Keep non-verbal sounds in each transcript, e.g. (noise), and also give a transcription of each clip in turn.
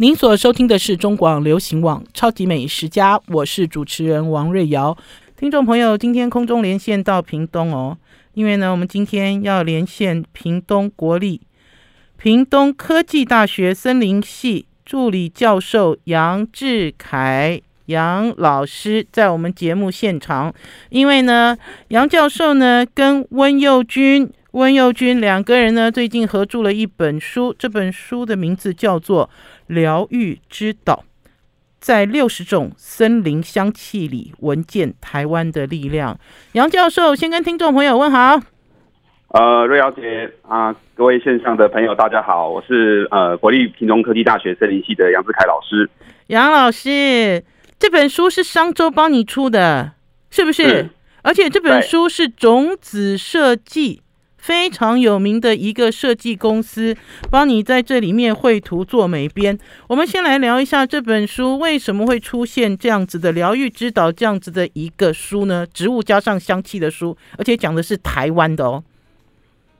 您所收听的是中广流行网《超级美食家》，我是主持人王瑞瑶。听众朋友，今天空中连线到屏东哦，因为呢，我们今天要连线屏东国立屏东科技大学森林系助理教授杨志凯杨老师在我们节目现场，因为呢，杨教授呢跟温佑君。温佑君两个人呢，最近合著了一本书，这本书的名字叫做《疗愈之岛》，在六十种森林香气里闻见台湾的力量。杨教授先跟听众朋友问好。呃，瑞瑶姐啊，各位线上的朋友，大家好，我是呃国立屏东科技大学森林系的杨志凯老师。杨老师，这本书是商周帮你出的，是不是？是。而且这本书是种子设计。非常有名的一个设计公司，帮你在这里面绘图做美编。我们先来聊一下这本书为什么会出现这样子的疗愈之岛这样子的一个书呢？植物加上香气的书，而且讲的是台湾的哦。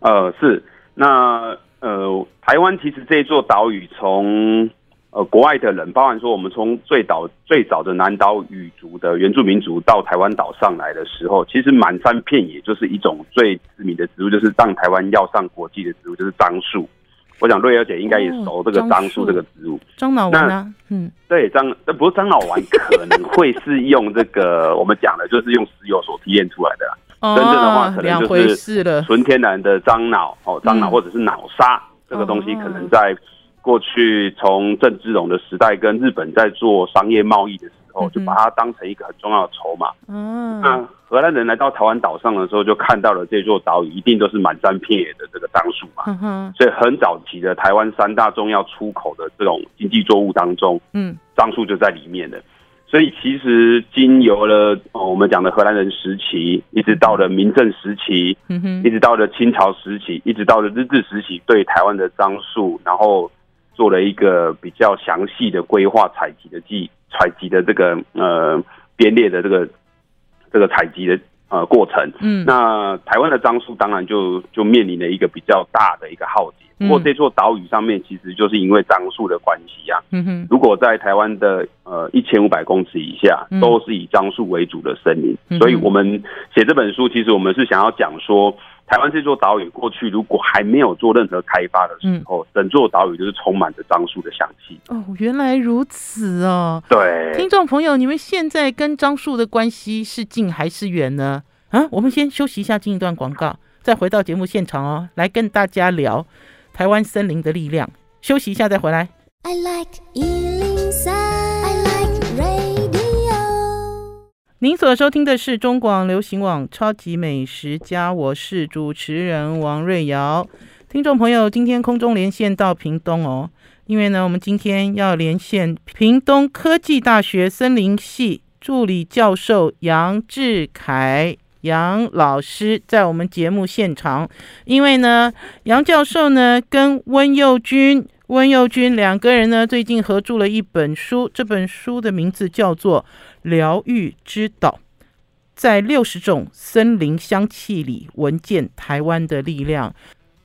呃，是那呃，台湾其实这座岛屿从。呃，国外的人，包含说我们从最早最早的南岛语族的原住民族到台湾岛上来的时候，其实满山遍野就是一种最知名的植物，就是让台湾要上国际的植物，就是樟树。我想瑞儿姐应该也熟这个樟树这个植物。樟脑丸啊，嗯，对，樟，那不是樟脑丸，可能会是用这个我们讲的，就是用石油所提炼出来的。哦，真正的话，可能就是纯天然的樟脑哦，樟脑或者是脑沙这个东西，可能在。过去从郑芝龙的时代跟日本在做商业贸易的时候，就把它当成一个很重要的筹码。嗯，那荷兰人来到台湾岛上的时候，就看到了这座岛屿一定都是满山遍野的这个樟树嘛。嗯哼，所以很早期的台湾三大重要出口的这种经济作物当中，嗯，樟树就在里面的。所以其实经由了我们讲的荷兰人时期，一直到了明政时期，嗯哼，一直到了清朝时期，一直到了日治时期，对台湾的樟树，然后。做了一个比较详细的规划采集的计采集的这个呃编列的这个这个采集的呃过程，嗯，那台湾的樟树当然就就面临了一个比较大的一个浩劫。不过这座岛屿上面其实就是因为樟树的关系啊，嗯哼，如果在台湾的呃一千五百公尺以下都是以樟树为主的森林，所以我们写这本书，其实我们是想要讲说。台湾这座岛屿过去如果还没有做任何开发的时候，嗯、整座岛屿就是充满着樟树的香气。哦，原来如此哦。对，听众朋友，你们现在跟樟树的关系是近还是远呢？啊，我们先休息一下，进一段广告，再回到节目现场哦，来跟大家聊台湾森林的力量。休息一下再回来。I like 您所收听的是中广流行网《超级美食家》，我是主持人王瑞瑶。听众朋友，今天空中连线到屏东哦，因为呢，我们今天要连线屏东科技大学森林系助理教授杨志凯杨老师在我们节目现场，因为呢，杨教授呢跟温佑君。温佑君两个人呢，最近合著了一本书，这本书的名字叫做《疗愈之岛》，在六十种森林香气里闻见台湾的力量。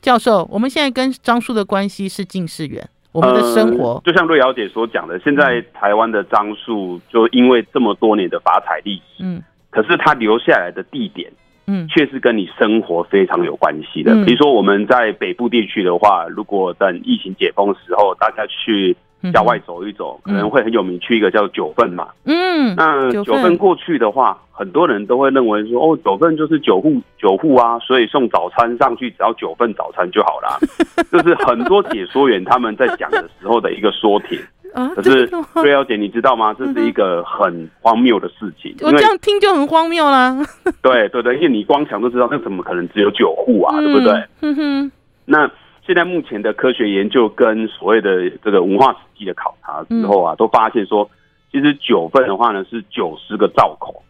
教授，我们现在跟樟树的关系是近是远？我们的生活，呃、就像瑞瑶姐所讲的，现在台湾的樟树就因为这么多年的发财历史，嗯，可是它留下来的地点。嗯，确实跟你生活非常有关系的。比如说我们在北部地区的话，如果等疫情解封的时候，大家去郊外走一走，可能会很有名，去一个叫九份嘛。嗯，那九份过去的话，很多人都会认为说，哦，九份就是九户九户啊，所以送早餐上去只要九份早餐就好啦。(laughs) 就是很多解说员他们在讲的时候的一个说帖。啊！可是瑞瑶姐，你知道吗？这是一个很荒谬的事情。我这样听就很荒谬啦。对对对，因为你光想都知道，那怎么可能只有九户啊？对不对？嗯哼。那现在目前的科学研究跟所谓的这个文化史迹的考察之后啊，都发现说，其实九份的话呢是九十个灶口。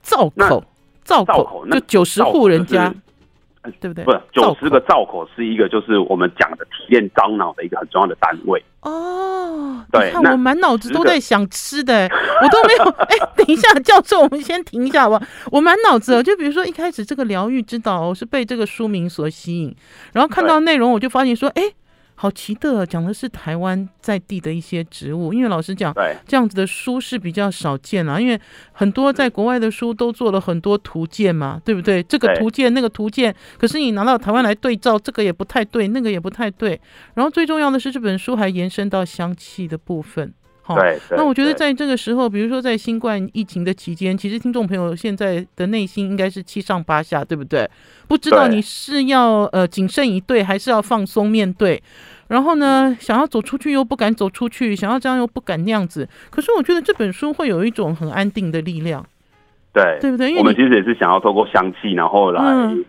灶口，灶口，那九十户人家。对不对？不是九十个灶口是一个，就是我们讲的体验樟脑的一个很重要的单位哦。对，那我满脑子都在想吃的，(laughs) 我都没有。哎，等一下，教授，我们先停一下好不好？我满脑子，就比如说一开始这个疗愈之岛，我是被这个书名所吸引，然后看到内容，我就发现说，哎，好奇特，讲的是台湾在地的一些植物。因为老实讲，对这样子的书是比较少见啊。因为很多在国外的书都做了很多图鉴嘛，对不对？这个图鉴那个图鉴，可是你拿到台湾来对照，这个也不太对，那个也不太对。然后最重要的是，这本书还延伸到香气的部分。对，那我觉得在这个时候，比如说在新冠疫情的期间，其实听众朋友现在的内心应该是七上八下，对不对？不知道你是要呃谨慎以对，还是要放松面对。然后呢，想要走出去又不敢走出去，想要这样又不敢那样子。可是我觉得这本书会有一种很安定的力量，对，对不对？因为我们其实也是想要透过香气，然后来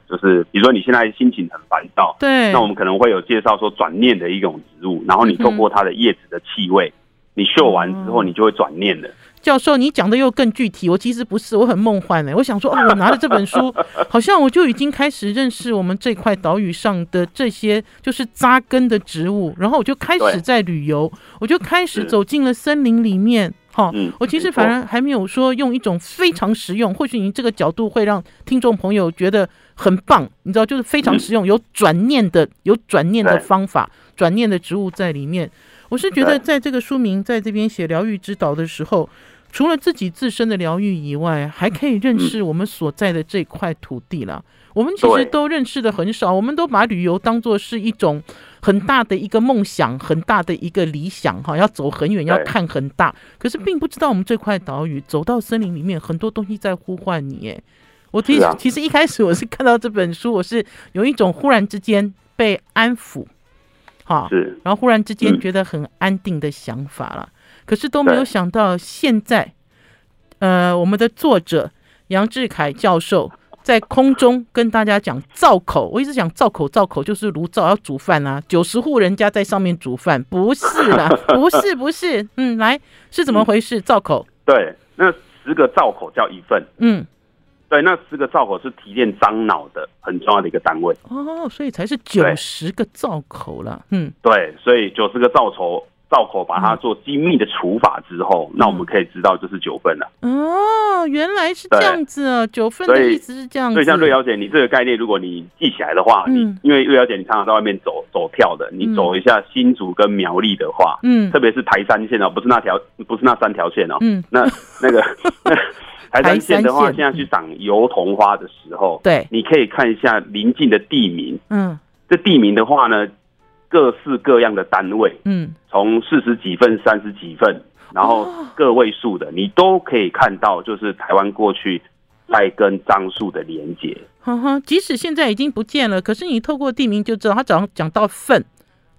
就是，比如说你现在心情很烦躁，对，那我们可能会有介绍说转念的一种植物，然后你透过它的叶子的气味。你秀完之后，你就会转念了。教授，你讲的又更具体。我其实不是，我很梦幻呢。我想说，哦，(laughs) 我拿了这本书，好像我就已经开始认识我们这块岛屿上的这些就是扎根的植物，然后我就开始在旅游，我就开始走进了森林里面。哈，我其实反而还没有说用一种非常实用，或许你这个角度会让听众朋友觉得很棒。你知道，就是非常实用，有转念的，有转念的方法，转念的植物在里面。我是觉得，在这个书名在这边写疗愈之岛的时候，除了自己自身的疗愈以外，还可以认识我们所在的这块土地了。我们其实都认识的很少，我们都把旅游当做是一种很大的一个梦想，很大的一个理想，哈，要走很远，要看很大。可是并不知道我们这块岛屿走到森林里面，很多东西在呼唤你。哎，我其实其实一开始我是看到这本书，我是有一种忽然之间被安抚。好，然后忽然之间觉得很安定的想法了，嗯、可是都没有想到现在，呃，我们的作者杨志凯教授在空中跟大家讲灶口，我一直讲灶口，灶口就是炉灶要煮饭啊，九十户人家在上面煮饭，不是啦，(laughs) 不是不是，嗯，来是怎么回事？灶口，对，那十个灶口叫一份，嗯。对，那十个灶口是提炼樟脑的很重要的一个单位哦，所以才是九十个灶口了。嗯，对，所以九十个灶口，灶口把它做精密的除法之后，嗯、那我们可以知道就是九份了。哦，原来是这样子啊，九份的意思是这样子。所以像瑞小姐，你这个概念，如果你记起来的话，嗯、你因为瑞小姐你常常在外面走走跳的，你走一下新竹跟苗栗的话，嗯，特别是台三线哦，不是那条，不是那三条线哦，嗯，那那个。(laughs) (laughs) 台三线的话，现在去赏油桐花的时候，对，你可以看一下邻近的地名。嗯，这地名的话呢，各式各样的单位，嗯，从四十几份、三十几份，然后个位数的，你都可以看到，就是台湾过去在跟樟树的连接。哼哼，即使现在已经不见了，可是你透过地名就知道，他早上讲到份。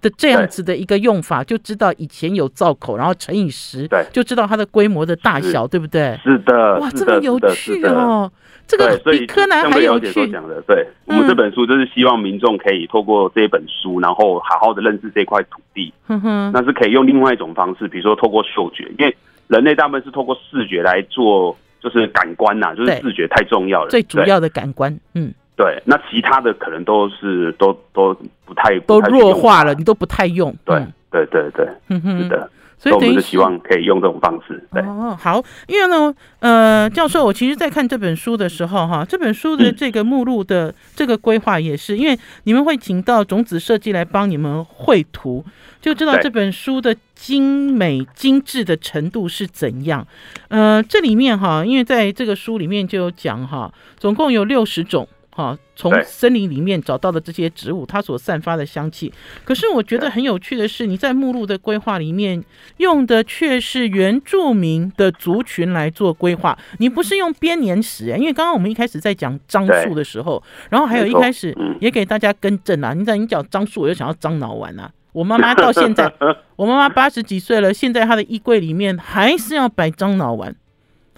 的这样子的一个用法，就知道以前有造口，然后乘以十，对，就知道它的规模的大小，对不对？是的，哇，这么有趣哦！这个比柯南还有趣。讲的，对，我们这本书就是希望民众可以透过这本书，然后好好的认识这块土地。嗯哼，那是可以用另外一种方式，比如说透过嗅觉，因为人类大部分是透过视觉来做，就是感官呐，就是视觉太重要了，最主要的感官，嗯。对，那其他的可能都是都都不太都弱化了，你都不太用。对对对对，嗯哼，是的。所以我们是希望可以用这种方式。对哦，好，因为呢，呃，教授，我其实在看这本书的时候，哈，这本书的这个目录的这个规划也是，因为你们会请到种子设计来帮你们绘图，就知道这本书的精美精致的程度是怎样。呃，这里面哈，因为在这个书里面就有讲哈，总共有六十种。好，从森林里面找到的这些植物，它所散发的香气。可是我觉得很有趣的是，你在目录的规划里面用的却是原住民的族群来做规划，你不是用编年史哎，因为刚刚我们一开始在讲樟树的时候，然后还有一开始也给大家更正啊。你在你讲樟树，我就想要樟脑丸啊。我妈妈到现在，(laughs) 我妈妈八十几岁了，现在她的衣柜里面还是要摆樟脑丸，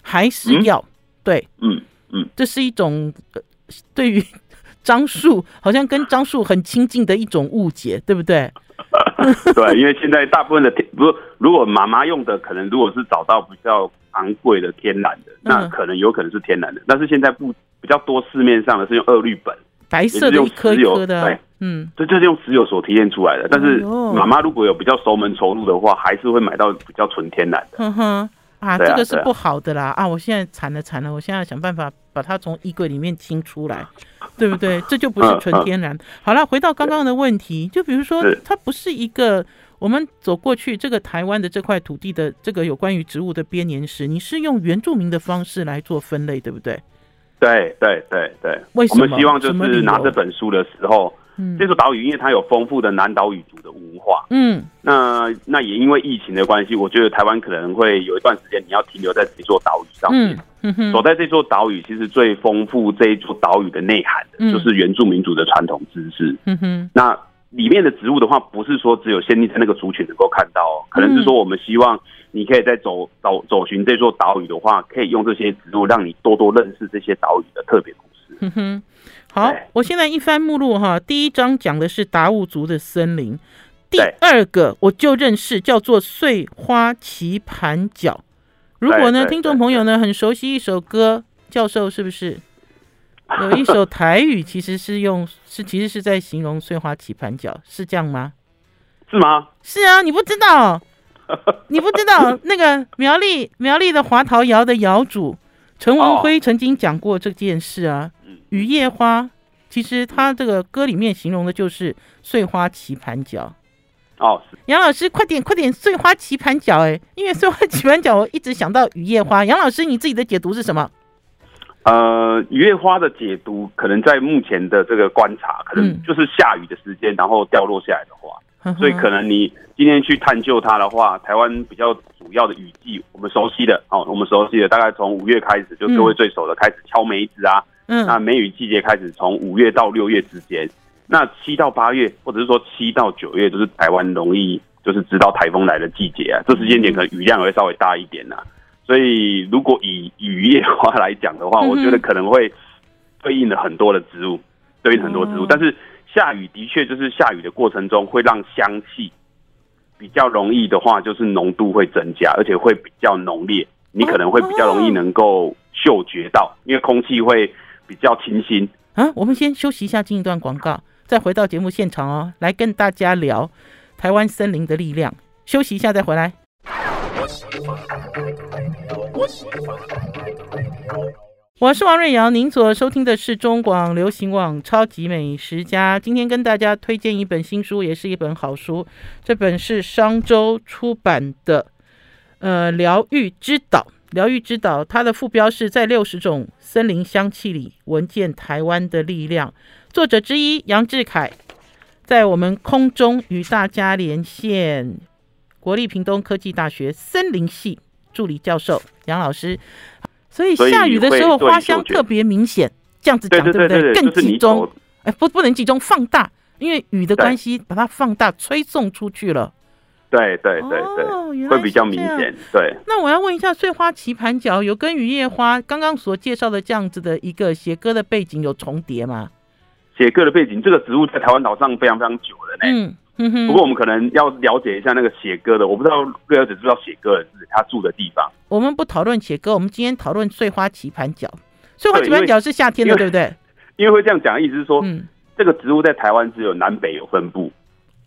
还是要对，嗯嗯，这是一种。对于 (laughs) 樟树，好像跟樟树很亲近的一种误解，对不对？(laughs) 对，因为现在大部分的天，不，如果妈妈用的，可能如果是找到比较昂贵的天然的，那可能有可能是天然的。但是现在不比较多，市面上的是用二氯苯，白色的一颗一颗的，对，嗯，这就是用石油所提炼出来的。但是妈妈如果有比较熟门熟路的话，还是会买到比较纯天然的。哼哼，啊，这个是不好的啦啊！我现在惨了惨了，我现在想办法。把它从衣柜里面清出来，对不对？(laughs) 这就不是纯天然。好了，回到刚刚的问题，就比如说，它不是一个我们走过去这个台湾的这块土地的这个有关于植物的编年史，你是用原住民的方式来做分类，对不对？对对对对。为什么？我们希望就是拿这本书的时候。嗯，这座岛屿因为它有丰富的南岛语族的文化，嗯，那那也因为疫情的关系，我觉得台湾可能会有一段时间你要停留在这座岛屿上面。嗯哼，走在这座岛屿，其实最丰富这一座岛屿的内涵的就是原住民族的传统知识。嗯哼，那里面的植物的话，不是说只有限定在那个族群能够看到，可能是说我们希望你可以在走走走寻这座岛屿的话，可以用这些植物让你多多认识这些岛屿的特别故事。嗯哼。好，我现在一翻目录哈，第一章讲的是达悟族的森林，第二个我就认识叫做碎花棋盘角。如果呢，听众朋友呢很熟悉一首歌，教授是不是有一首台语，其实是用是其实是在形容碎花棋盘角，是这样吗？是吗？是啊，你不知道，你不知道那个 (laughs) 苗栗苗栗的华陶窑的窑主陈文辉曾经讲过这件事啊。雨夜花，其实他这个歌里面形容的就是碎花棋盘脚。哦，杨老师，快点快点，碎花棋盘脚，哎，因为碎花棋盘脚，我一直想到雨夜花。杨老师，你自己的解读是什么？呃，雨夜花的解读，可能在目前的这个观察，可能就是下雨的时间，然后掉落下来的花。嗯、所以，可能你今天去探究它的话，台湾比较主要的雨季，我们熟悉的哦，我们熟悉的，大概从五月开始，就各位最熟的开始敲梅子啊。嗯，那梅雨季节开始从五月到六月之间，那七到八月或者是说七到九月，就是台湾容易就是知道台风来的季节啊。这时间点可能雨量会稍微大一点呐、啊。所以如果以雨夜花 (laughs) 来讲的话，我觉得可能会对应了很多的植物，对应很多植物。但是下雨的确就是下雨的过程中会让香气比较容易的话，就是浓度会增加，而且会比较浓烈。你可能会比较容易能够嗅觉到，因为空气会。比较清新啊！我们先休息一下，进一段广告，再回到节目现场哦，来跟大家聊台湾森林的力量。休息一下再回来。我是王瑞瑶，您所收听的是中广流行网《超级美食家》。今天跟大家推荐一本新书，也是一本好书。这本是商周出版的，呃，《疗愈之岛》。疗愈之岛，它的副标是在六十种森林香气里闻见台湾的力量。作者之一杨志凯在我们空中与大家连线，国立屏东科技大学森林系助理教授杨老师。所以下雨的时候花香特别明显，这样子讲对不对？更集中，哎，不，不能集中，放大，因为雨的关系，把它放大，吹送出去了。对对对对，哦、会比较明显。对，那我要问一下，碎花棋盘脚有跟雨夜花刚刚所介绍的这样子的一个写歌的背景有重叠吗？写歌的背景，这个植物在台湾岛上非常非常久了呢。嗯嗯。不过我们可能要了解一下那个写歌的，我不知道瑞小姐知不知道写歌的是他住的地方。我们不讨论写歌，我们今天讨论碎花棋盘脚。碎花棋盘脚是夏天的，对不对？因为会这样讲，意思是说，嗯，这个植物在台湾只有南北有分布。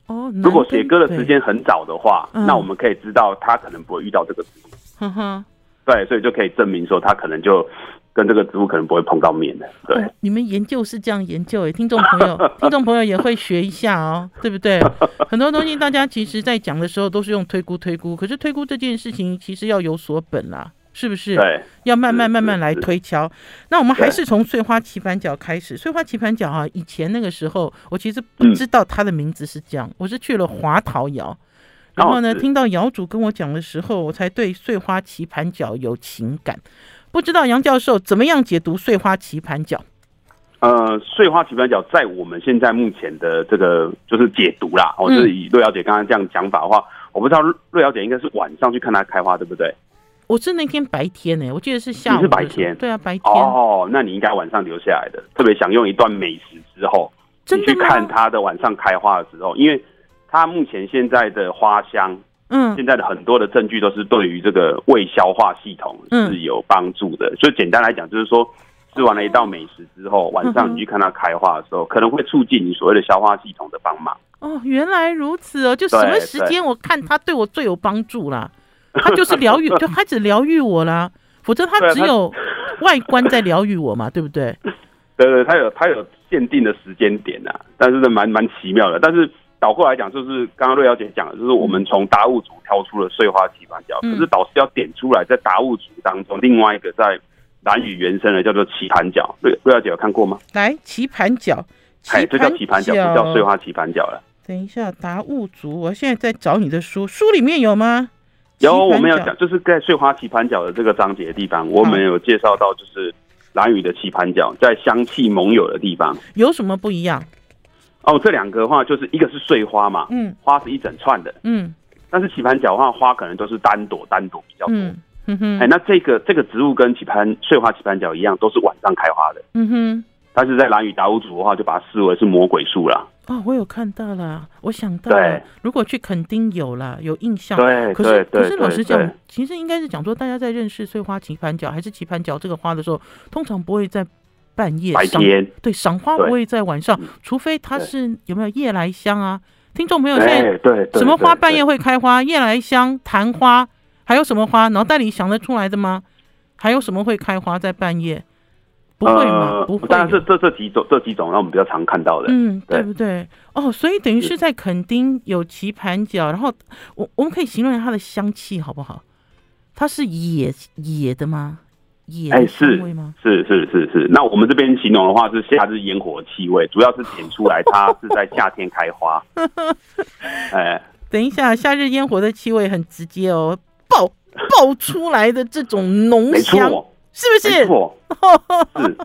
哦，如果写歌的时间很早的话，嗯、那我们可以知道他可能不会遇到这个植物。对，所以就可以证明说他可能就跟这个植物可能不会碰到面的。对，哦、你们研究是这样研究诶，听众朋友，听众朋友也会学一下哦，对不对？很多东西大家其实在讲的时候都是用推估推估，可是推估这件事情其实要有所本啦。是不是？对，要慢慢慢慢来推敲。那我们还是从碎花棋盘角开始。碎花棋盘角啊，以前那个时候，我其实不知道它的名字是这样。嗯、我是去了华陶窑，然后呢，听到窑主跟我讲的时候，我才对碎花棋盘角有情感。不知道杨教授怎么样解读碎花棋盘角？呃，碎花棋盘角在我们现在目前的这个就是解读啦。我、嗯、是以瑞小姐刚刚这样讲法的话，我不知道瑞小姐应该是晚上去看它开花，对不对？我是那天白天呢、欸，我记得是下午。是白天，对啊，白天。哦，那你应该晚上留下来的，特别享用一段美食之后，你去看它的晚上开花的时候，因为它目前现在的花香，嗯，现在的很多的证据都是对于这个胃消化系统是有帮助的。嗯、所以简单来讲，就是说吃完了一道美食之后，晚上你去看它开花的时候，可能会促进你所谓的消化系统的帮忙。哦，原来如此哦，就什么时间我看它对我最有帮助啦。他就是疗愈，(laughs) 就开始疗愈我啦。否则他只有外观在疗愈我嘛，对不对？对对，他有他有限定的时间点呐、啊，但是蛮蛮奇妙的。但是倒过来讲，就是刚刚瑞小姐讲的，就是我们从达悟族挑出了碎花棋盘脚，嗯、可是导师要点出来，在达悟族当中另外一个在蓝语原生的叫做棋盘脚，瑞瑞小姐有看过吗？来，棋盘脚，哎，这叫棋盘脚，不叫碎花棋盘脚了。等一下，达悟族，我现在在找你的书，书里面有吗？有，我们要讲，就是在碎花棋盘角的这个章节的地方，我们有介绍到，就是。蓝雨的棋盘角在香气盟友的地方有什么不一样？哦，这两个的话就是一个是碎花嘛，嗯，花是一整串的，嗯，但是棋盘角的话，花可能都是单朵单朵比较多，嗯哼，哎，那这个这个植物跟棋盘碎花棋盘角一样，都是晚上开花的，嗯哼，但是在蓝雨达悟族的话，就把它视为是魔鬼树了。哦，我有看到了，我想到了，如果去垦丁有了，有印象。对，可是对可是老实讲，其实应该是讲说，大家在认识翠花棋盘角还是棋盘角这个花的时候，通常不会在半夜。白天。对，赏花不会在晚上，除非它是有没有夜来香啊？听众朋友，现在对什么花半夜会开花？夜来香、昙花，还有什么花？脑袋里想得出来的吗？还有什么会开花在半夜？不会吗？不会。当然是这这几种这几种，让我们比较常看到的。嗯，对不对？哦，所以等于是在垦丁有棋盘角，然后我我们可以形容它的香气好不好？它是野野的吗？野的香味吗？是是是是。那我们这边形容的话是夏日烟火气味，主要是点出来它 (laughs) 是在夏天开花。(laughs) 哎，等一下，夏日烟火的气味很直接哦，爆爆出来的这种浓香。是不是？没错，(laughs) 是，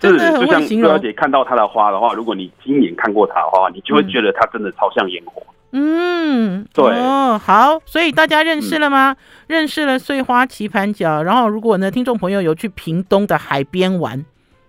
真的很会形容。就像瑞瑶姐看到它的花的话，如果你亲眼看过它的话，你就会觉得它真的超像烟火。嗯，对。哦，好，所以大家认识了吗？嗯、认识了碎花棋盘角。然后，如果呢，听众朋友有去屏东的海边玩，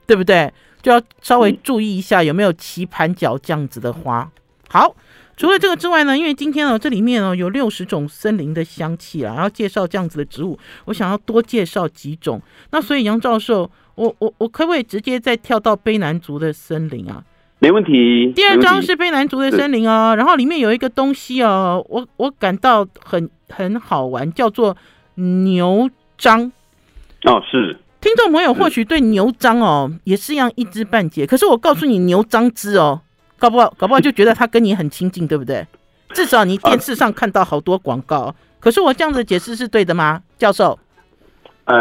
对不对？就要稍微注意一下有没有棋盘角这样子的花。好。除了这个之外呢，因为今天哦，这里面哦有六十种森林的香气啊，然后介绍这样子的植物，我想要多介绍几种。那所以杨教授，我我我可不可以直接再跳到卑南族的森林啊？没问题。第二章是卑南族的森林哦，然后里面有一个东西哦，我我感到很很好玩，叫做牛樟。哦，是。听众朋友或许对牛樟哦也是一样一知半解，可是我告诉你，牛樟枝哦。搞不好，搞不好就觉得他跟你很亲近，对不对？至少你电视上看到好多广告。啊、可是我这样子解释是对的吗，教授？哎，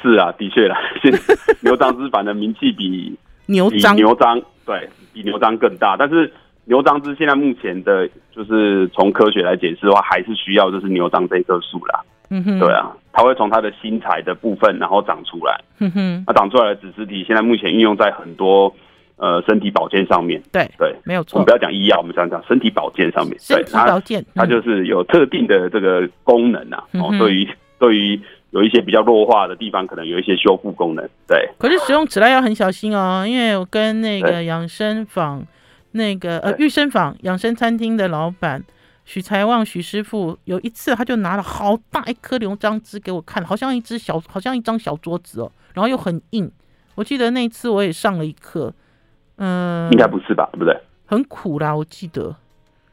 是啊，的确啦。(laughs) 牛樟芝反正名气比 (laughs) 牛樟牛樟对比牛樟更大，但是牛樟芝现在目前的，就是从科学来解释的话，还是需要就是牛樟这棵树啦。嗯哼，对啊，它会从它的新材的部分然后长出来。嗯哼，它长出来的子实体现在目前运用在很多。呃，身体保健上面，对对，对没有错。我们不要讲医药，我们讲讲身体保健上面。身体保健，它，就是有特定的这个功能啊。嗯、哦，对于对于有一些比较弱化的地方，可能有一些修复功能。对。可是使用起来要很小心哦，因为我跟那个养生坊，那个呃育生坊养生餐厅的老板许才旺许师傅，有一次他就拿了好大一颗牛樟芝给我看，好像一只小，好像一张小桌子哦，然后又很硬。我记得那一次我也上了一课。嗯，应该不是吧？对不对？很苦啦，我记得。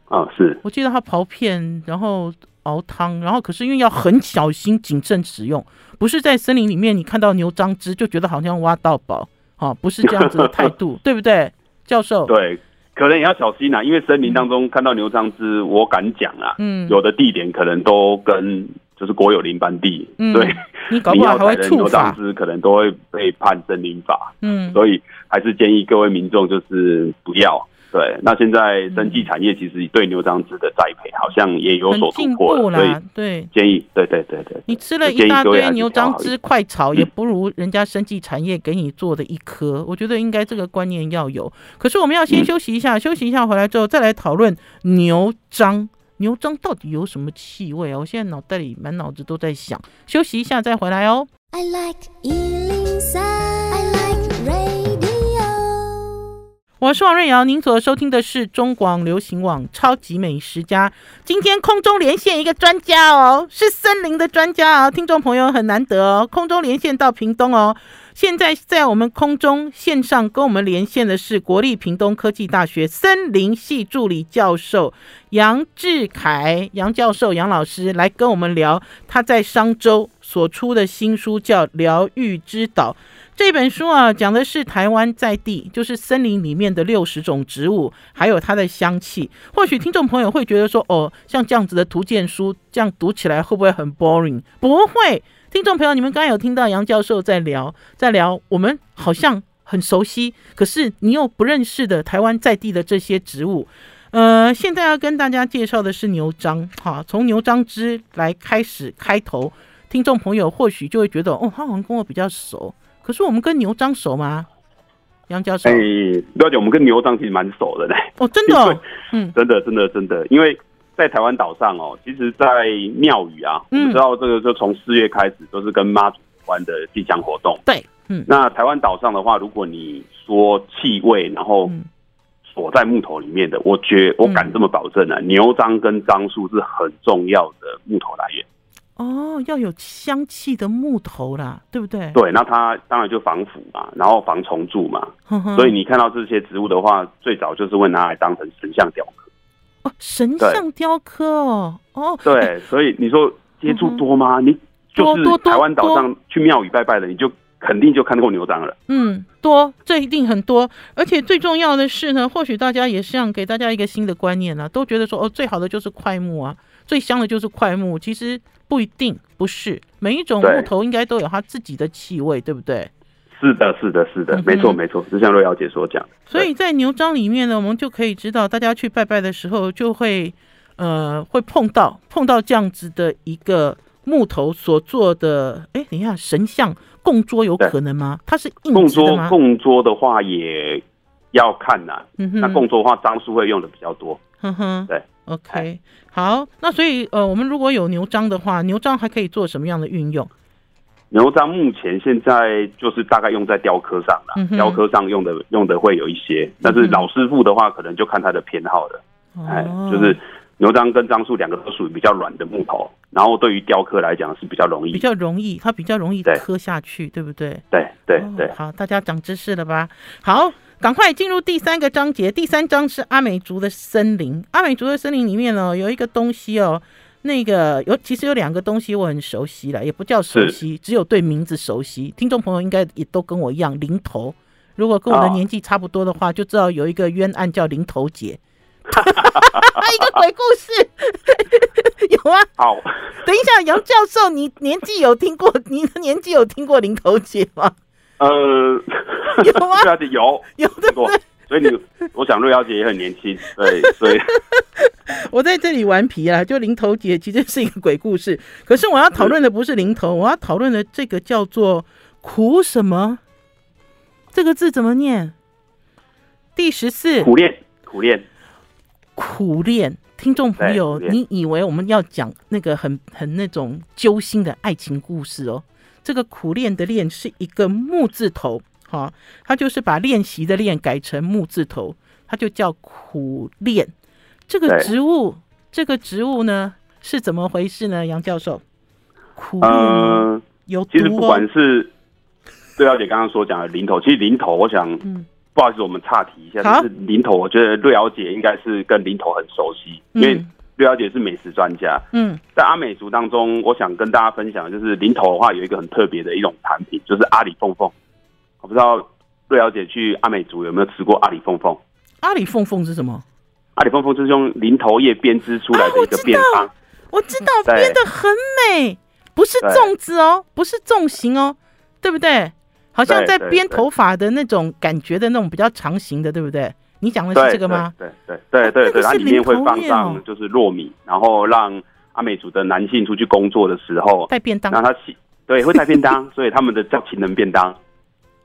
啊，是。我记得他刨片，然后熬汤，然后可是因为要很小心谨慎使用，不是在森林里面你看到牛樟芝就觉得好像挖到宝，哈，不是这样子的态度，(laughs) 对不对，教授？对，可能也要小心啊，因为森林当中看到牛樟芝，我敢讲啊，嗯，有的地点可能都跟就是国有林班地，嗯，对，你搞不好还会触法，牛樟芝可能都会被判森林法，嗯，所以。还是建议各位民众就是不要对。那现在生技产业其实对牛樟芝的栽培好像也有所突破了，所以对建议对对对对。你吃了一大堆牛樟芝快炒，也不如人家生技产业给你做的一颗。我觉得应该这个观念要有。可是我们要先休息一下，休息一下回来之后再来讨论牛樟。牛樟到底有什么气味啊？我现在脑袋里满脑子都在想。休息一下再回来哦。I like 我是王瑞瑶，您所收听的是中广流行网超级美食家。今天空中连线一个专家哦，是森林的专家哦，听众朋友很难得哦，空中连线到屏东哦。现在在我们空中线上跟我们连线的是国立屏东科技大学森林系助理教授杨志凯杨教授杨老师来跟我们聊他在商周所出的新书，叫《疗愈之岛》。这本书啊，讲的是台湾在地，就是森林里面的六十种植物，还有它的香气。或许听众朋友会觉得说，哦，像这样子的图鉴书，这样读起来会不会很 boring？不会。听众朋友，你们刚刚有听到杨教授在聊，在聊，我们好像很熟悉，可是你又不认识的台湾在地的这些植物。呃，现在要跟大家介绍的是牛樟，哈，从牛樟枝来开始开头，听众朋友或许就会觉得，哦，他好像跟我比较熟。可是我们跟牛樟熟吗？杨教授，哎，了解，我们跟牛樟其实蛮熟的嘞。哦，真的，(laughs) 哦，嗯，真的，真的，真的，因为在台湾岛上哦，其实，在庙宇啊，嗯，我们知道这个就从四月开始都是跟妈祖有关的祭香活动。对，嗯，那台湾岛上的话，如果你说气味，然后锁在木头里面的，我觉我敢这么保证啊，嗯，牛樟跟樟树是很重要的木头来源。哦，要有香气的木头啦，对不对？对，那它当然就防腐嘛，然后防虫蛀嘛。呵呵，所以你看到这些植物的话，最早就是会拿来当成神像雕刻。哦，神像雕刻哦，哦，对，所以你说接触多吗？嗯、你就是台湾岛上去庙宇拜拜的，你就肯定就看过牛樟了。嗯，多，这一定很多。而且最重要的是呢，或许大家也是想给大家一个新的观念啊，都觉得说哦，最好的就是块木啊，最香的就是块木。其实。不一定不是每一种木头应该都有它自己的气味，对，对不对？是的，是的，是的，没错，没错，就像瑞瑶姐所讲。所以在牛樟里面呢，我们就可以知道，大家去拜拜的时候，就会呃会碰到碰到这样子的一个木头所做的。哎，等一下，神像供桌有可能吗？它是硬供桌，供桌的话也要看呐、啊。嗯哼，那供桌的话，樟树会用的比较多。哼哼，对。OK，好，那所以呃，我们如果有牛樟的话，牛樟还可以做什么样的运用？牛樟目前现在就是大概用在雕刻上了，嗯、雕刻上用的用的会有一些，但是老师傅的话，可能就看他的偏好了。哎、嗯，就是牛樟跟樟树两个都属于比较软的木头，然后对于雕刻来讲是比较容易，比较容易，它比较容易刻下去，对，对不对？对对对、哦，好，大家长知识了吧？好。赶快进入第三个章节，第三章是阿美族的森林。阿美族的森林里面呢，有一个东西哦，那个有其实有两个东西我很熟悉了，也不叫熟悉，只有对名字熟悉。听众朋友应该也都跟我一样，零头。如果跟我的年纪差不多的话，就知道有一个冤案叫零头姐，(laughs) 一个鬼故事，(laughs) 有啊。好，等一下，杨教授，你年纪有听过？你的年纪有听过林头姐吗？呃，有吗？瑞瑶姐有，有的过，所以你，(laughs) 我想瑞瑶姐也很年轻，对，(laughs) 所以我在这里顽皮啊，就零头姐其实是一个鬼故事，可是我要讨论的不是零头，我要讨论的这个叫做苦什么？这个字怎么念？第十四，苦练，苦练，苦练。听众朋友，你以为我们要讲那个很很那种揪心的爱情故事哦？这个苦练的练是一个木字头，哈，它就是把练习的练改成木字头，它就叫苦练。这个植物，这个植物呢是怎么回事呢？杨教授，苦练、呃、有毒、哦、其实不管是瑞瑶姐刚刚所讲的零头，其实零头，我想，嗯，不好意思，我们岔题一下，就是零头，我觉得瑞瑶姐应该是跟零头很熟悉，嗯、因为。瑞瑶姐是美食专家，嗯，在阿美族当中，我想跟大家分享，就是林头的话有一个很特别的一种产品，就是阿里凤凤。我不知道瑞瑶姐去阿美族有没有吃过阿里凤凤？阿里凤凤是什么？阿里凤凤就是用零头叶编织出来的一个便当，我知道，编的很美，不是粽子哦，不是粽形哦，对不对？好像在编头发的那种感觉的那种比较长形的，对不对？你讲的是这个吗？对对对对对，它里面会放上就是糯米，然后让阿美族的男性出去工作的时候带便当，让他洗，对，会带便当，所以他们的叫情人便当。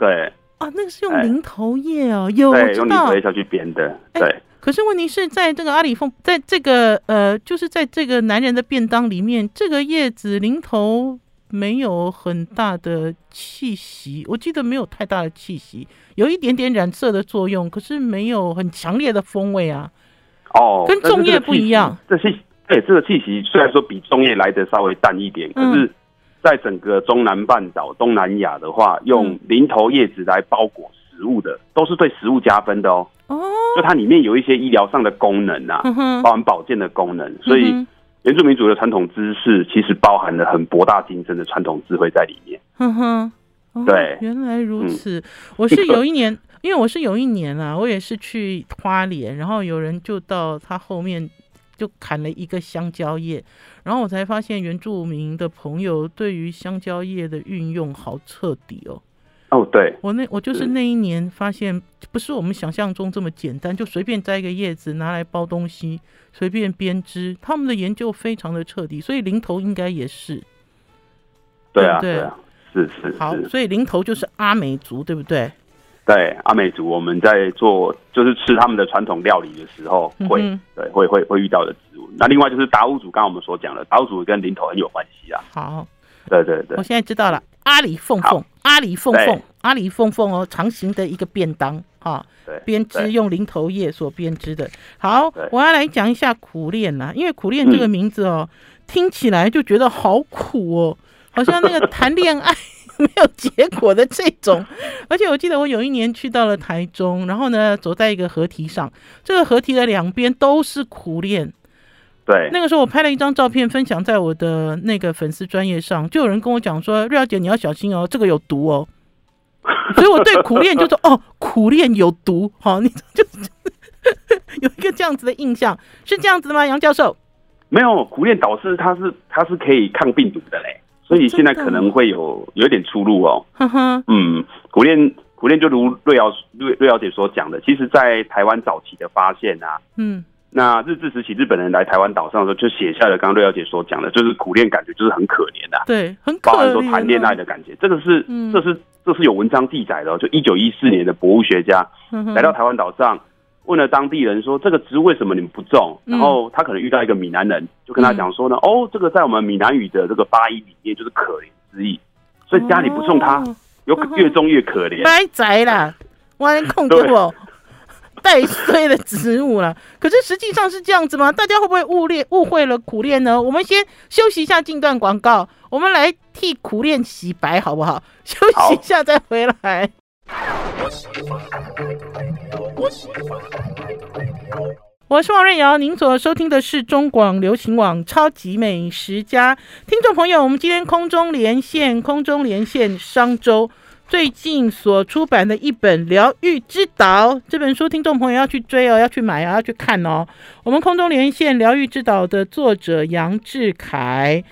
对啊，那个是用零头叶哦，有对，用零头叶下去编的。对，可是问题是在这个阿里凤，在这个呃，就是在这个男人的便当里面，这个叶子零头。没有很大的气息，我记得没有太大的气息，有一点点染色的作用，可是没有很强烈的风味啊。哦，跟粽叶不一样。这气，对，这个气息虽然说比粽叶来的稍微淡一点，可是在整个中南半岛、东南亚的话，用零头叶子来包裹食物的，都是对食物加分的哦。哦，就它里面有一些医疗上的功能啊，包含保健的功能，所以。原住民族的传统知识其实包含了很博大精深的传统智慧在里面。哼哼，哦、对，原来如此。嗯、我是有一年，(laughs) 因为我是有一年啊，我也是去花莲，然后有人就到他后面就砍了一个香蕉叶，然后我才发现原住民的朋友对于香蕉叶的运用好彻底哦。哦，对，我那我就是那一年发现，不是我们想象中这么简单，就随便摘一个叶子拿来包东西，随便编织。他们的研究非常的彻底，所以零头应该也是。对啊，对，对啊，是是，是。好，所以零头就是阿美族，对不对？对，阿美族我们在做就是吃他们的传统料理的时候会，嗯、对，会会会遇到的植物。那另外就是达悟族，刚刚我们所讲的达悟族跟林头很有关系啊。好，对对对，我现在知道了。阿里凤凤，阿里凤凤，阿里凤凤哦，长形的一个便当哈，编织用零头叶所编织的。好，我要来讲一下苦练呐，因为苦练这个名字哦，听起来就觉得好苦哦，好像那个谈恋爱没有结果的这种。而且我记得我有一年去到了台中，然后呢，走在一个河堤上，这个河堤的两边都是苦练。对，那个时候我拍了一张照片，分享在我的那个粉丝专业上，就有人跟我讲说：“瑞小姐，你要小心哦，这个有毒哦。(laughs) ”所以我对苦练就说：“哦，苦练有毒。”好，你就有一个这样子的印象，是这样子的吗？杨教授？没有，苦练导师他是他是可以抗病毒的嘞，所以现在可能会有有一点出入哦。嗯，苦练苦练就如瑞瑶瑞瑞瑶姐所讲的，其实，在台湾早期的发现啊，嗯。那日治时期，日本人来台湾岛上的时候，就写下了刚刚瑞瑶姐所讲的，就是苦练感觉就是很可怜的、啊，对，很可怜，包含说谈恋爱的感觉，这个是，嗯、这是，这是有文章记载的、哦。就一九一四年的博物学家来到台湾岛上，问了当地人说：“这个植物为什么你们不种？”然后他可能遇到一个闽南人，就跟他讲说呢：“嗯、哦，这个在我们闽南语的这个发音里面就是可怜之意，所以家里不种它，有越种越可怜。(laughs) (laughs) ”白宅啦，我控制我。带衰的植物了，可是实际上是这样子吗？大家会不会误练误会了苦练呢？我们先休息一下，进段广告，我们来替苦练洗白，好不好？休息一下再回来。我是王瑞瑶，您所收听的是中广流行网《超级美食家》听众朋友，我们今天空中连线，空中连线商周。最近所出版的一本《疗愈之岛》这本书，听众朋友要去追哦，要去买啊，要去看哦。我们空中连线《疗愈之岛》的作者杨志凯，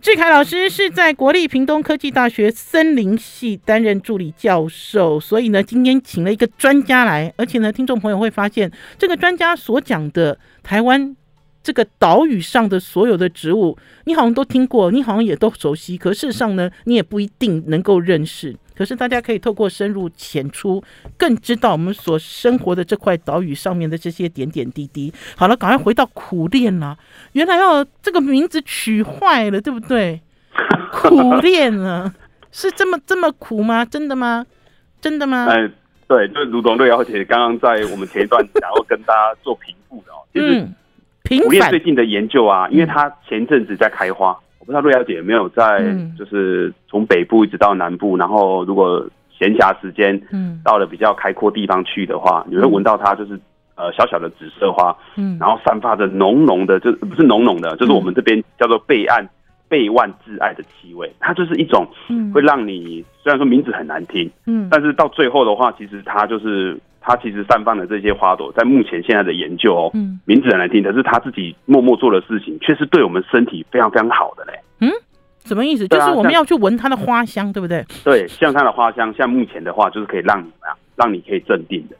志凯老师是在国立屏东科技大学森林系担任助理教授，所以呢，今天请了一个专家来，而且呢，听众朋友会发现，这个专家所讲的台湾这个岛屿上的所有的植物，你好像都听过，你好像也都熟悉，可事实上呢，你也不一定能够认识。可是大家可以透过深入浅出，更知道我们所生活的这块岛屿上面的这些点点滴滴。好了，赶快回到苦练了。原来要这个名字取坏了，对不对？(laughs) 苦练啊，是这么这么苦吗？真的吗？真的吗？哎，对，就如同瑞瑶姐刚刚在我们前一段然后跟大家做评估的哦，就是苦练最近的研究啊，因为它前阵子在开花。不知道瑞小姐有没有在，就是从北部一直到南部，嗯、然后如果闲暇时间，嗯，到了比较开阔地方去的话，嗯、你会闻到它就是呃小小的紫色花，嗯，然后散发着浓浓的，就不是浓浓的，就是我们这边叫做备案备万挚爱的气味，它就是一种，会让你虽然说名字很难听，嗯，但是到最后的话，其实它就是。他其实散发的这些花朵，在目前现在的研究哦，嗯，名字很难听，可是他自己默默做的事情，却是对我们身体非常非常好的嘞。嗯，什么意思？就是我们要去闻它的花香，对不对？对，像它的花香，像目前的话，就是可以让你怎么样，让你可以镇定的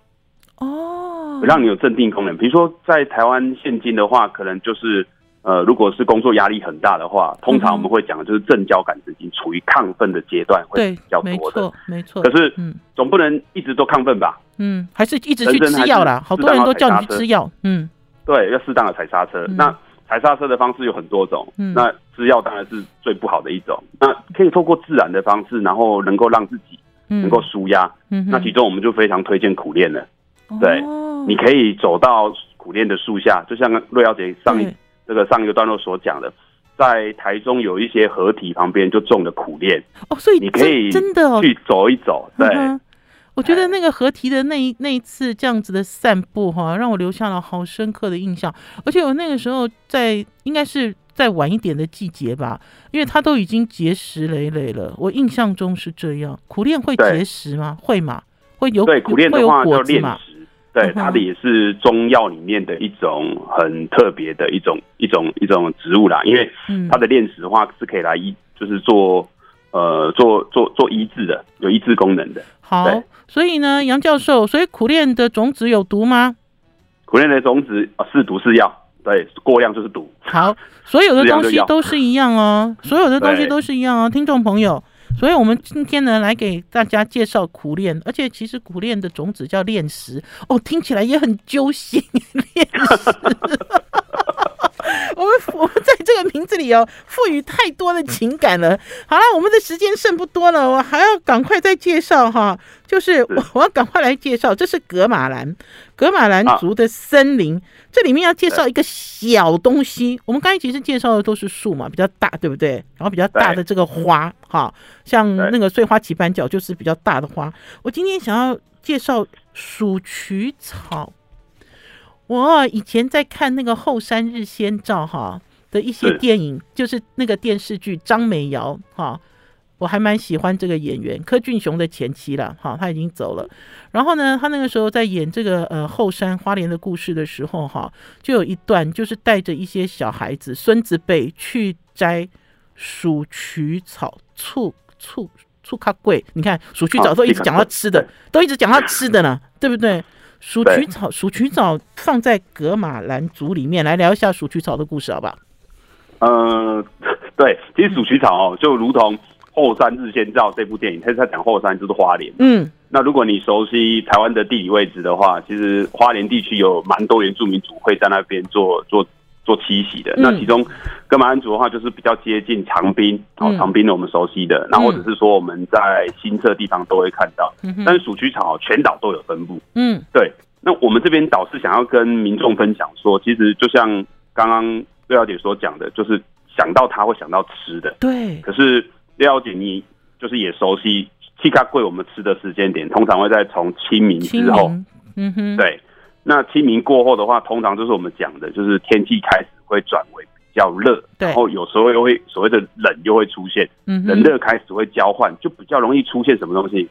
哦，让你有镇定功能。比如说在台湾现今的话，可能就是。呃，如果是工作压力很大的话，通常我们会讲的就是正交感神经处于亢奋的阶段，会比较多的。没错，可是，嗯，总不能一直都亢奋吧？嗯，还是一直去吃药啦。好多人都叫你去吃药。嗯，对，要适当的踩刹车。那踩刹车的方式有很多种。嗯，那吃药当然是最不好的一种。那可以透过自然的方式，然后能够让自己能够舒压。嗯，那其中我们就非常推荐苦练了。对，你可以走到苦练的树下，就像瑞小姐上一。这个上一个段落所讲的，在台中有一些合体旁边就种了苦练哦，所以你可以真的去走一走，对。我觉得那个合体的那一那一次这样子的散步哈，让我留下了好深刻的印象。而且我那个时候在应该是再晚一点的季节吧，因为它都已经结石累累了。我印象中是这样。苦练会结石吗？会吗？会有对苦练的话叫炼石，对它的也是中药里面的一种很特别的一种一种一种植物啦。因为它的炼石的话是可以来医，就是做。呃，做做做医治的，有医治功能的。好，所以呢，杨教授，所以苦练的种子有毒吗？苦练的种子啊，是毒是药，对，过量就是毒。好，所有的东西都是一样哦，所有的东西都是一样哦，听众朋友。所以我们今天呢，来给大家介绍苦练，而且其实苦练的种子叫楝实哦，听起来也很揪心。(laughs) 我们在这个名字里哦，赋予太多的情感了。好了，我们的时间剩不多了，我还要赶快再介绍哈。就是我我要赶快来介绍，这是格马兰，格马兰族的森林。这里面要介绍一个小东西。我们刚才其实介绍的都是树嘛，比较大，对不对？然后比较大的这个花，哈，像那个碎花棋盘角就是比较大的花。我今天想要介绍鼠曲草。我以前在看那个后山日先照哈的一些电影，就是那个电视剧张美瑶哈，我还蛮喜欢这个演员柯俊雄的前妻了哈，他已经走了。然后呢，他那个时候在演这个呃后山花莲的故事的时候哈，就有一段就是带着一些小孩子孙子辈去摘鼠曲草，醋醋醋咖贵，你看鼠曲草都一直讲到吃的，都一直讲到吃的呢，对不对？鼠曲草，鼠曲草放在格马兰族里面来聊一下鼠曲草的故事，好不好？呃，对，其实鼠曲草哦，就如同《后山日先照》这部电影，它是在讲后山就是花莲。嗯，那如果你熟悉台湾的地理位置的话，其实花莲地区有蛮多原住民族会在那边做做。做栖息的，那其中噶玛安族的话，就是比较接近长滨，哦，长滨的我们熟悉的，那或者是说我们在新社地方都会看到，但是鼠曲草全岛都有分布，嗯，对。那我们这边倒是想要跟民众分享说，其实就像刚刚廖小姐所讲的，就是想到它会想到吃的，对。可是廖小姐你就是也熟悉七卡贵，我们吃的时间点通常会在从清明之后，嗯哼，对。那清明过后的话，通常就是我们讲的，就是天气开始会转为比较热，然后有时候又会所谓的冷又会出现，嗯，冷热开始会交换，就比较容易出现什么东西？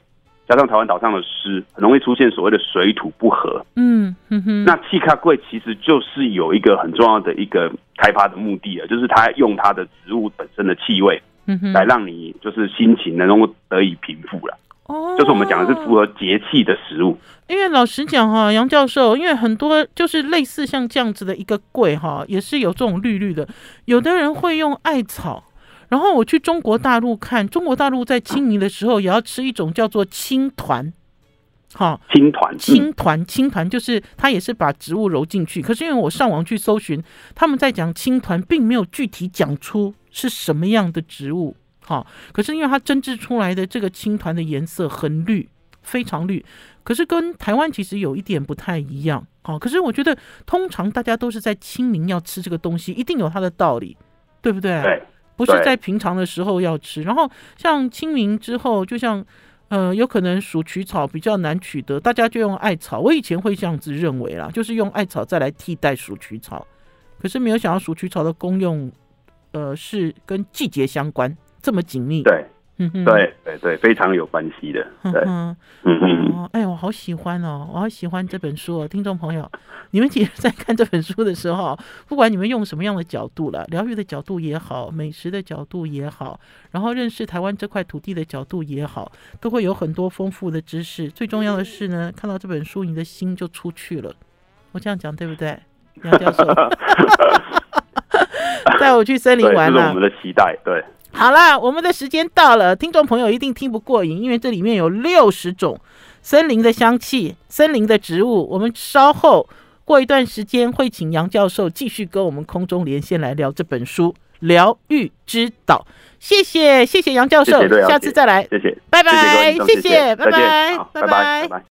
加上台湾岛上的湿，很容易出现所谓的水土不和。嗯哼哼。那气卡柜其实就是有一个很重要的一个开发的目的啊，就是它用它的植物本身的气味，嗯哼，来让你就是心情能够得以平复了。哦，就是我们讲的是符合节气的食物。因为老实讲哈，杨教授，因为很多就是类似像这样子的一个柜哈，也是有这种绿绿的。有的人会用艾草，然后我去中国大陆看，中国大陆在清明的时候也要吃一种叫做青团。好，青团，青团，青团就是它也是把植物揉进去。可是因为我上网去搜寻，他们在讲青团，并没有具体讲出是什么样的植物。好，可是因为它蒸制出来的这个青团的颜色很绿，非常绿，可是跟台湾其实有一点不太一样。好，可是我觉得通常大家都是在清明要吃这个东西，一定有它的道理，对不对？对，不是在平常的时候要吃。然后像清明之后，就像呃，有可能鼠曲草比较难取得，大家就用艾草。我以前会这样子认为啦，就是用艾草再来替代鼠曲草。可是没有想到鼠曲草的功用，呃，是跟季节相关。这么紧密，对，嗯哼，对对对，非常有关系的，对，嗯嗯，哎，我好喜欢哦，我好喜欢这本书哦，听众朋友，(laughs) 你们其实在看这本书的时候，不管你们用什么样的角度了，疗愈的角度也好，美食的角度也好，然后认识台湾这块土地的角度也好，都会有很多丰富的知识。最重要的是呢，看到这本书，你的心就出去了。(laughs) 我这样讲对不对，杨教授？(laughs) 带我去森林玩了，这是我们的期待，对。好啦，我们的时间到了，听众朋友一定听不过瘾，因为这里面有六十种森林的香气、森林的植物。我们稍后过一段时间会请杨教授继续跟我们空中连线来聊这本书《疗愈之岛》。谢谢，谢谢杨教授，谢谢，下次再来，谢谢，拜拜，谢谢，拜拜，拜拜。